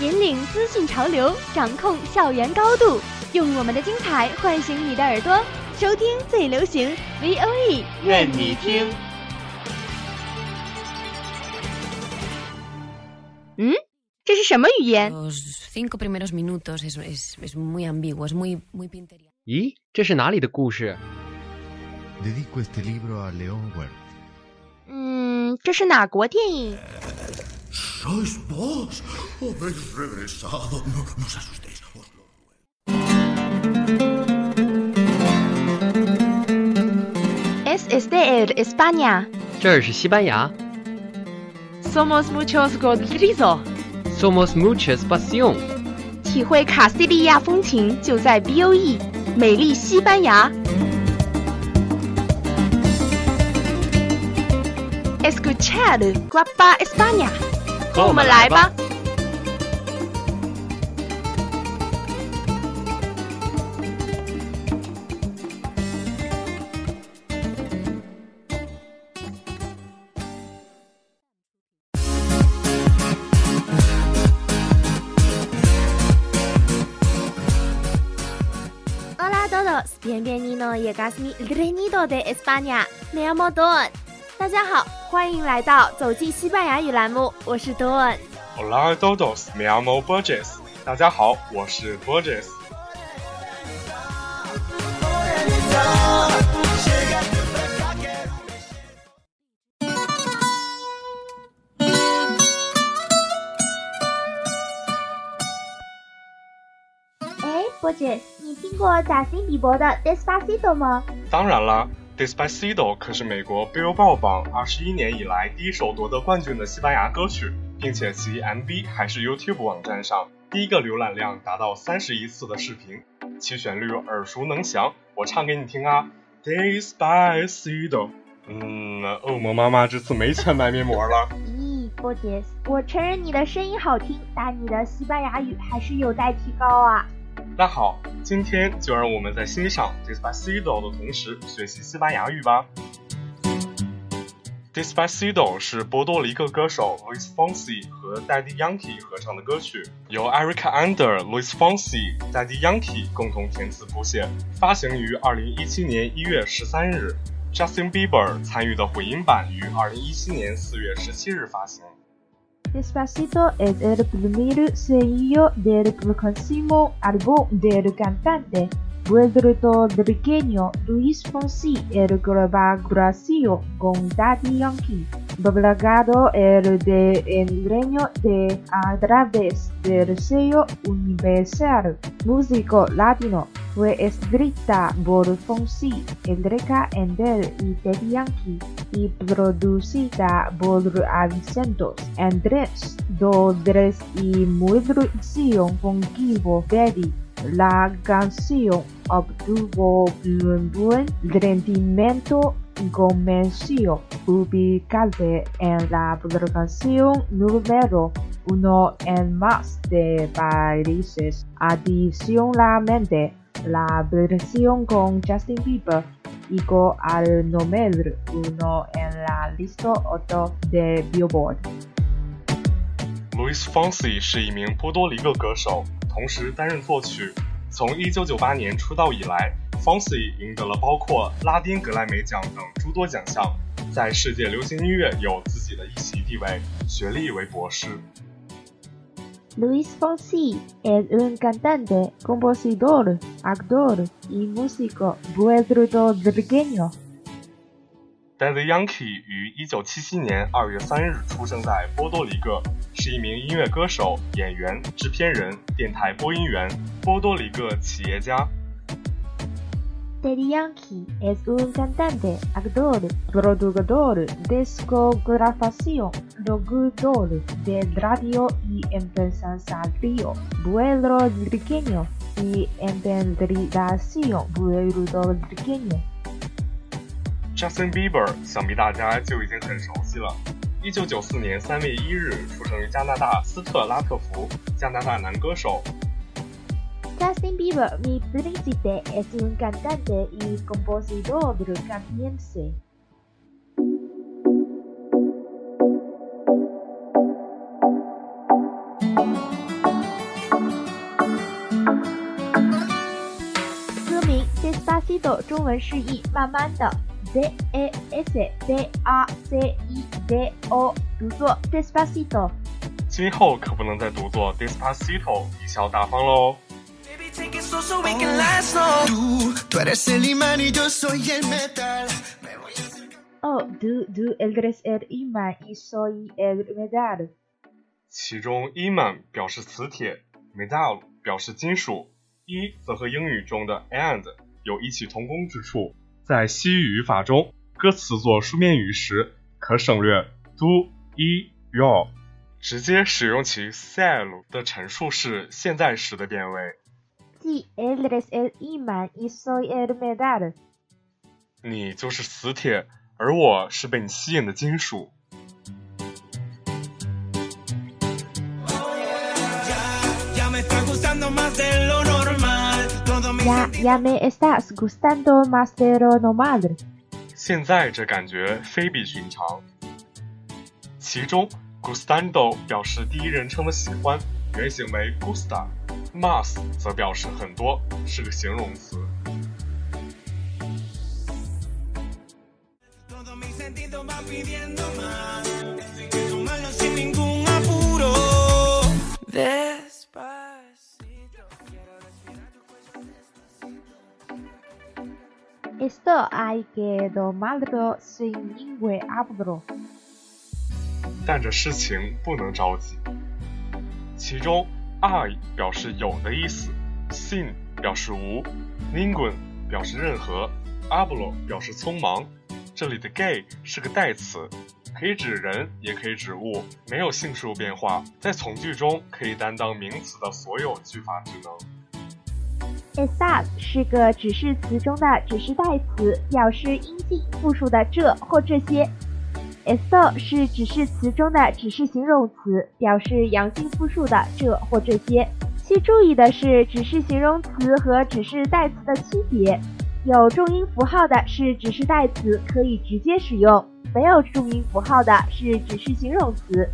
引领资讯潮流掌控校园高度用我们的精彩唤醒你的耳朵收听最流行 voe 愿你听。嗯？这是什么语言？咦？这是哪里的故事？嗯这是哪国电影？¿Sois vos? Habéis regresado. No, no os asustéis. os lo Es este el España. 这儿是西班牙 Somos muchos Rodrigo。 ，Somos muchas pasión。体会卡西利亚风情就在 B O E，美丽西班牙。Escuchar Guapa España， 和我们来吧。Hola todos, bienvenido llegas mi reino de España. Me llamo Don。大家好，欢迎来到走进西班牙语栏目，我是 Don。Hola a todos, me llamo Borges。大家好，我是 Borges。哎，波姐，你听过贾斯汀比伯的《Despacito》吗？当然了，Despacito 可是美国 Billboard 榜二十一年以来第一首夺得冠军的西班牙歌曲，并且其 MV 还是 YouTube 网站上第一个浏览量达到三十亿次的视频，其旋律耳熟能详，我唱给你听啊，Despacito。嗯，恶魔妈妈这次没钱买面膜了。咦，波姐，我承认你的声音好听，但你的西班牙语还是有待提高啊。那好，今天就让我们在欣赏 Despacito 的同时学习西班牙语吧。Despacito 是波多黎各歌手 Luis Fonsi 和 Daddy Yankee 合唱的歌曲，由 Erica Ander、Luis Fonsi、Daddy Yankee 共同填词谱写，发行于2017年1月13日。Justin Bieber 参与的混音版于2017年4月17日发行。Despacito es el primer sencillo del próximo álbum del cantante puertorriqueño Luis Fonsi en colaboración con Daddy Yankee, publicado el de enreño de a través del sello Universal Músico Latino. Fue escrita por Fonsi, Enrique Ender y Daddy Yankee y producida por Avicentos Andrés Dodres y producción con Kibo Daddy. La canción obtuvo un buen rendimiento comercio, ubicada en la publicación número uno en más de países. Adicionalmente, la versión con Justin Bieber llegó al número uno en la lista 8 de Billboard. Luis Fonsi 是一名波多黎各歌手，同时担任作曲。从1998年出道以来，Fonsi 赢得了包括拉丁格莱美奖等诸多奖项，在世界流行音乐有自己的一席地位，学历为博士。Luis Fonsi es un cantante, compositor, actor y músico puertorriqueño. Daddy Yankee 于1977年2月3日出生在波多黎各，是一名音乐歌手、演员、制片人、电台播音员、波多黎各企业家。 Daddy Yankee es un cantante, actor, productor, discografía, locutor de radio y empresario puertorriqueño. y entendridación puertorriqueña. Justin Bieber 想必大家就已经很熟悉了。一九九四年三月一日出生于加拿大斯特拉特福，加拿大男歌手。Justin Bieber, mi príncipe, es un cantante y compositor canadiense. Despacito 中文释义慢慢的 D E S P A C I D O 读作 Despacito。今后可不能再读作 Despacito，贻笑大方喽。Tú, tú eres el a Oh, el imán y soy el metal。其中 iman 表示磁铁，metal 表示金属，一则和英语中的 and 有异曲同工之处。在西语语法中，歌词做书面语时可省略 do、i、your，直接使用其 sell 的陈述式现在时的变位。Si eres el imán y soy el metal。你就是磁铁，而我是被你吸引的金属。Ya, ya me estás gustando más de lo normal。现在这感觉非比寻常。其中 gustando 表示第一人称的喜欢，原型为 gusta。mas 则表示很多，是个形容词。Esto hay que tomarlo sin ningún apuro。但这事情不能着急。其中 I 表示有的意思，sin 表示无，ningun 表示任何，hablo 表示匆忙。这里的 gay 是个代词，可以指人，也可以指物，没有性数变化，在从句中可以担当名词的所有句法职能。Estás 是个指示词中的指示代词，表示阴性复数的这或这些。Esto 是指示词中的指示形容词，表示阳性复数的这或这些。需注意的是，指示形容词和指示代词的区别。有重音符号的是指示代词，可以直接使用；没有重音符号的是指示形容词，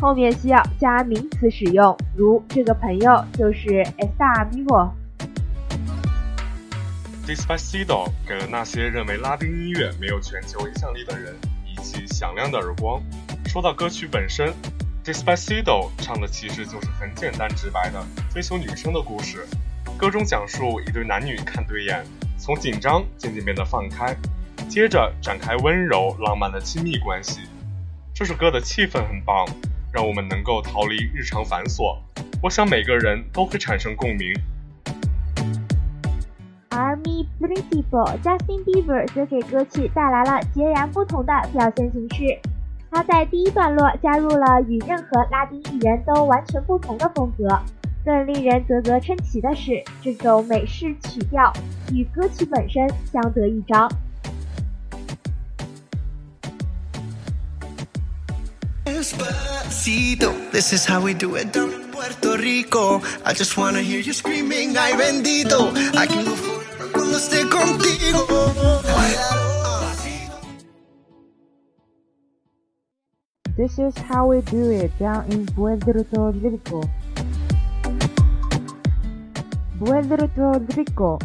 后面需要加名词使用。如这个朋友就是 esta amigo。Despacito 给了那些认为拉丁音乐没有全球影响力的人一记响亮的耳光。说到歌曲本身，Despacito 唱的其实就是很简单直白的追求女生的故事。歌中讲述一对男女看对眼，从紧张渐渐变得放开，接着展开温柔浪漫的亲密关系。这首歌的气氛很棒，让我们能够逃离日常繁琐。我想每个人都会产生共鸣。Mi Principal Justin Bieber 则给歌曲带来了截然不同的表现形式。他在第一段落加入了与任何拉丁艺人都完全不同的风格。更令人啧啧称奇的是，这种美式曲调与歌曲本身相得益彰。this is how we do it they go this is how we do it down in Puerto Rico. Puerto Rico，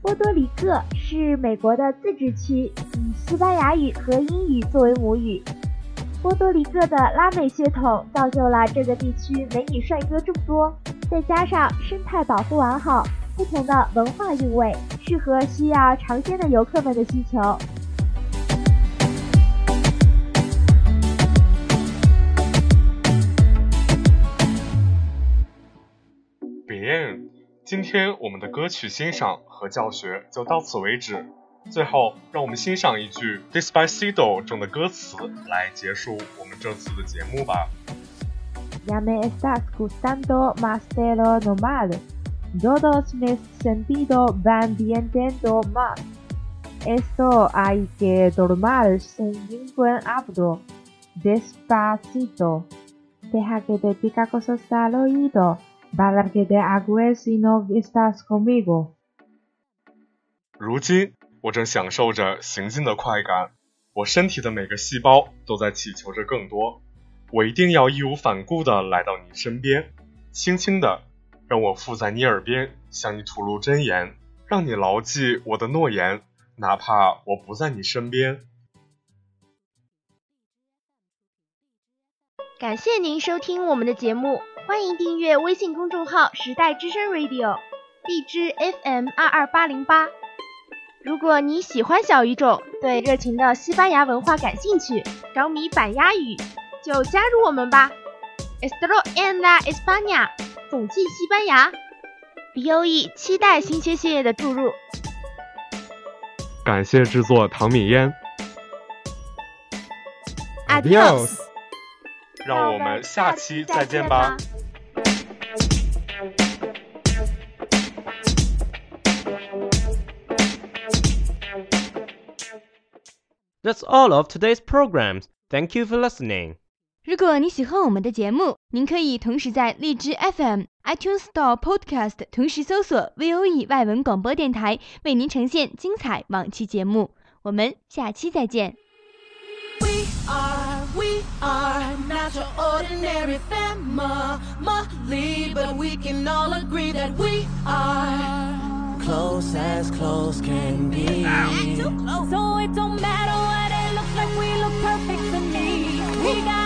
波多黎各是美国的自治区，以西班牙语和英语作为母语。波多黎各的拉美血统造就了这个地区美女帅哥众多，再加上生态保护完好，不同的文化韵味，适合需要尝鲜的游客们的需求。Bien，今天我们的歌曲欣赏和教学就到此为止。最后，让我们欣赏一句《Despacito》中的歌词来结束我们这次的节目吧。Ya me estás gustando más de lo normal。Todos mis sentidos van viendo más. Esto hay que tomar sin ningún apuro. Despacito. Deja que te diga cosas al oído. Para que te acuerdes si no estás conmigo. 如今，我正享受着行进的快感，我身体的每个细胞都在祈求着更多。我一定要义无反顾地来到你身边，轻轻地 让我附在你耳边，向你吐露真言，让你牢记我的诺言，哪怕我不在你身边。感谢您收听我们的节目，欢迎订阅微信公众号“时代之声 Radio”，荔枝 FM 二二八零八。如果你喜欢小语种，对热情的西班牙文化感兴趣，着迷板鸭语，就加入我们吧！Estro en la España，总计西班牙。BOE 期待新鲜血液的注入。感谢制作唐敏嫣，Adios，让我们下期再见吧。That's all of today's programs. Thank you for listening. 如果你喜欢我们的节目，您可以同时在荔枝 FM、iTunes Store Podcast 同时搜索 VOE 外文广播电台，为您呈现精彩往期节目。我们下期再见。We are, we are not your ordinary family, but we can all agree that we are close as close can be. So it don't matter what it looks like, we look perfect to me. We got